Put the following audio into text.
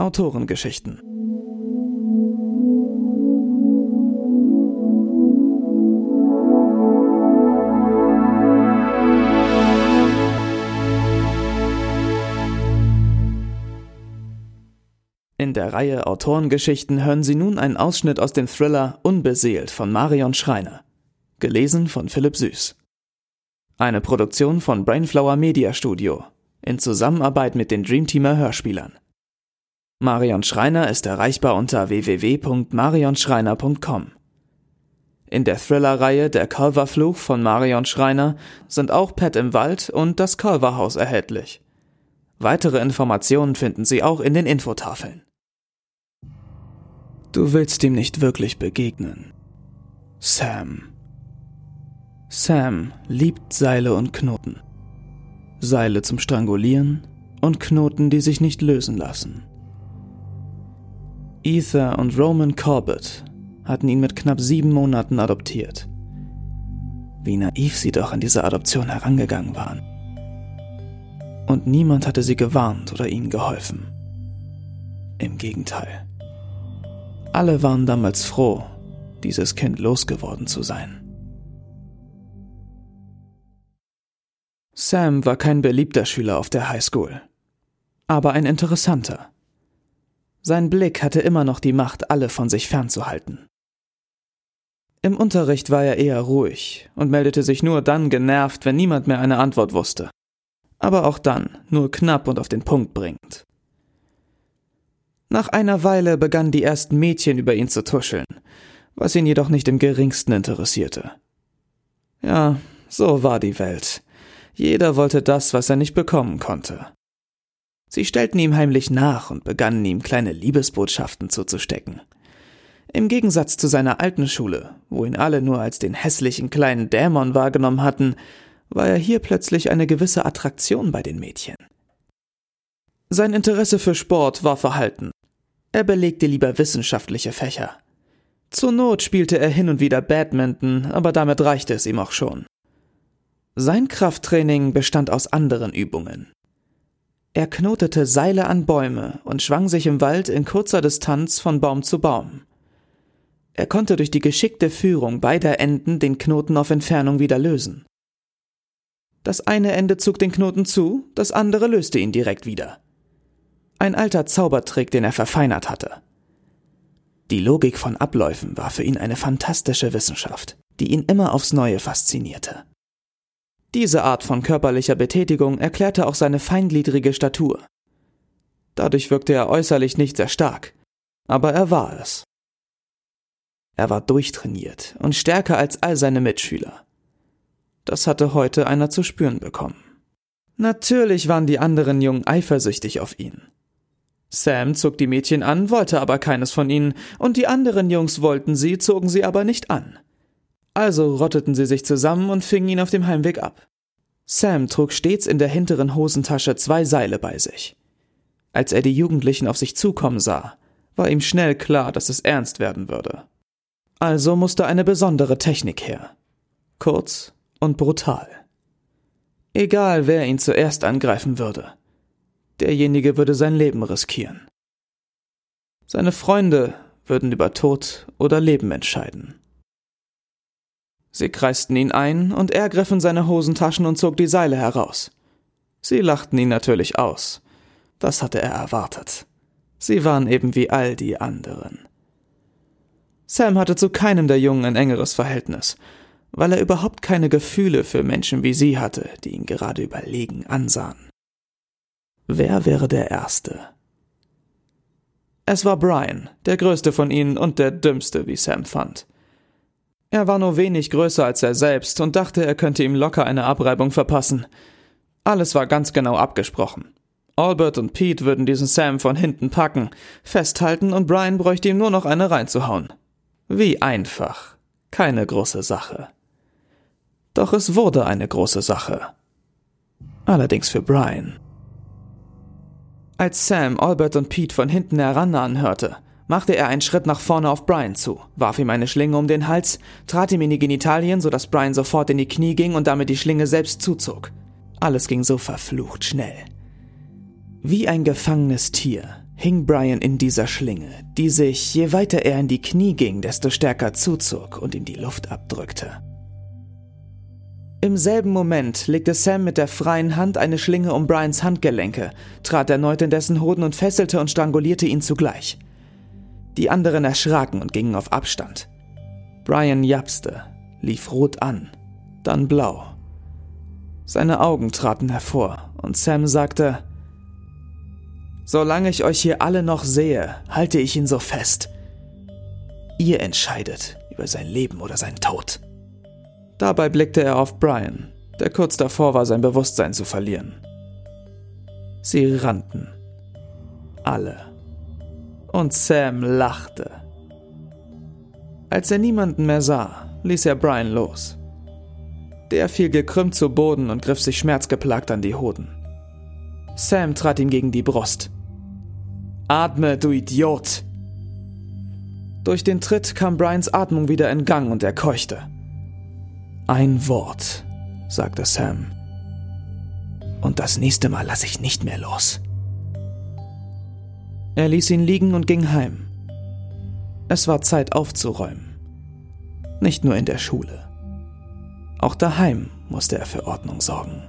Autorengeschichten. In der Reihe Autorengeschichten hören Sie nun einen Ausschnitt aus dem Thriller Unbeseelt von Marion Schreiner. Gelesen von Philipp Süß. Eine Produktion von Brainflower Media Studio in Zusammenarbeit mit den Dreamteamer Hörspielern. Marion Schreiner ist erreichbar unter www.marionschreiner.com. In der Thriller-Reihe Der Culver-Fluch von Marion Schreiner sind auch Pet im Wald und das Culver-Haus erhältlich. Weitere Informationen finden Sie auch in den Infotafeln. Du willst ihm nicht wirklich begegnen. Sam. Sam liebt Seile und Knoten. Seile zum Strangulieren und Knoten, die sich nicht lösen lassen. Ether und Roman Corbett hatten ihn mit knapp sieben Monaten adoptiert. Wie naiv sie doch an diese Adoption herangegangen waren. Und niemand hatte sie gewarnt oder ihnen geholfen. Im Gegenteil. Alle waren damals froh, dieses Kind losgeworden zu sein. Sam war kein beliebter Schüler auf der Highschool, aber ein interessanter. Sein Blick hatte immer noch die Macht, alle von sich fernzuhalten. Im Unterricht war er eher ruhig und meldete sich nur dann genervt, wenn niemand mehr eine Antwort wusste. Aber auch dann nur knapp und auf den Punkt bringend. Nach einer Weile begannen die ersten Mädchen über ihn zu tuscheln, was ihn jedoch nicht im geringsten interessierte. Ja, so war die Welt. Jeder wollte das, was er nicht bekommen konnte. Sie stellten ihm heimlich nach und begannen ihm kleine Liebesbotschaften zuzustecken. Im Gegensatz zu seiner alten Schule, wo ihn alle nur als den hässlichen kleinen Dämon wahrgenommen hatten, war er hier plötzlich eine gewisse Attraktion bei den Mädchen. Sein Interesse für Sport war verhalten, er belegte lieber wissenschaftliche Fächer. Zur Not spielte er hin und wieder Badminton, aber damit reichte es ihm auch schon. Sein Krafttraining bestand aus anderen Übungen. Er knotete Seile an Bäume und schwang sich im Wald in kurzer Distanz von Baum zu Baum. Er konnte durch die geschickte Führung beider Enden den Knoten auf Entfernung wieder lösen. Das eine Ende zog den Knoten zu, das andere löste ihn direkt wieder. Ein alter Zaubertrick, den er verfeinert hatte. Die Logik von Abläufen war für ihn eine fantastische Wissenschaft, die ihn immer aufs Neue faszinierte. Diese Art von körperlicher Betätigung erklärte auch seine feingliedrige Statur. Dadurch wirkte er äußerlich nicht sehr stark, aber er war es. Er war durchtrainiert und stärker als all seine Mitschüler. Das hatte heute einer zu spüren bekommen. Natürlich waren die anderen Jungen eifersüchtig auf ihn. Sam zog die Mädchen an, wollte aber keines von ihnen, und die anderen Jungs wollten sie, zogen sie aber nicht an. Also rotteten sie sich zusammen und fingen ihn auf dem Heimweg ab. Sam trug stets in der hinteren Hosentasche zwei Seile bei sich. Als er die Jugendlichen auf sich zukommen sah, war ihm schnell klar, dass es ernst werden würde. Also musste eine besondere Technik her. Kurz und brutal. Egal, wer ihn zuerst angreifen würde. Derjenige würde sein Leben riskieren. Seine Freunde würden über Tod oder Leben entscheiden. Sie kreisten ihn ein, und er griff in seine Hosentaschen und zog die Seile heraus. Sie lachten ihn natürlich aus. Das hatte er erwartet. Sie waren eben wie all die anderen. Sam hatte zu keinem der Jungen ein engeres Verhältnis, weil er überhaupt keine Gefühle für Menschen wie sie hatte, die ihn gerade überlegen ansahen. Wer wäre der Erste? Es war Brian, der größte von ihnen und der dümmste, wie Sam fand. Er war nur wenig größer als er selbst und dachte, er könnte ihm locker eine Abreibung verpassen. Alles war ganz genau abgesprochen. Albert und Pete würden diesen Sam von hinten packen, festhalten und Brian bräuchte ihm nur noch eine reinzuhauen. Wie einfach. Keine große Sache. Doch es wurde eine große Sache. Allerdings für Brian. Als Sam Albert und Pete von hinten herannahen hörte, machte er einen Schritt nach vorne auf Brian zu, warf ihm eine Schlinge um den Hals, trat ihm in die Genitalien, sodass Brian sofort in die Knie ging und damit die Schlinge selbst zuzog. Alles ging so verflucht schnell. Wie ein gefangenes Tier hing Brian in dieser Schlinge, die sich, je weiter er in die Knie ging, desto stärker zuzog und ihm die Luft abdrückte. Im selben Moment legte Sam mit der freien Hand eine Schlinge um Brians Handgelenke, trat erneut in dessen Hoden und fesselte und strangulierte ihn zugleich. Die anderen erschraken und gingen auf Abstand. Brian japste, lief rot an, dann blau. Seine Augen traten hervor und Sam sagte, Solange ich euch hier alle noch sehe, halte ich ihn so fest. Ihr entscheidet über sein Leben oder sein Tod. Dabei blickte er auf Brian, der kurz davor war, sein Bewusstsein zu verlieren. Sie rannten. Alle. Und Sam lachte. Als er niemanden mehr sah, ließ er Brian los. Der fiel gekrümmt zu Boden und griff sich schmerzgeplagt an die Hoden. Sam trat ihm gegen die Brust. Atme, du Idiot! Durch den Tritt kam Brians Atmung wieder in Gang und er keuchte. Ein Wort, sagte Sam. Und das nächste Mal lasse ich nicht mehr los. Er ließ ihn liegen und ging heim. Es war Zeit aufzuräumen. Nicht nur in der Schule. Auch daheim musste er für Ordnung sorgen.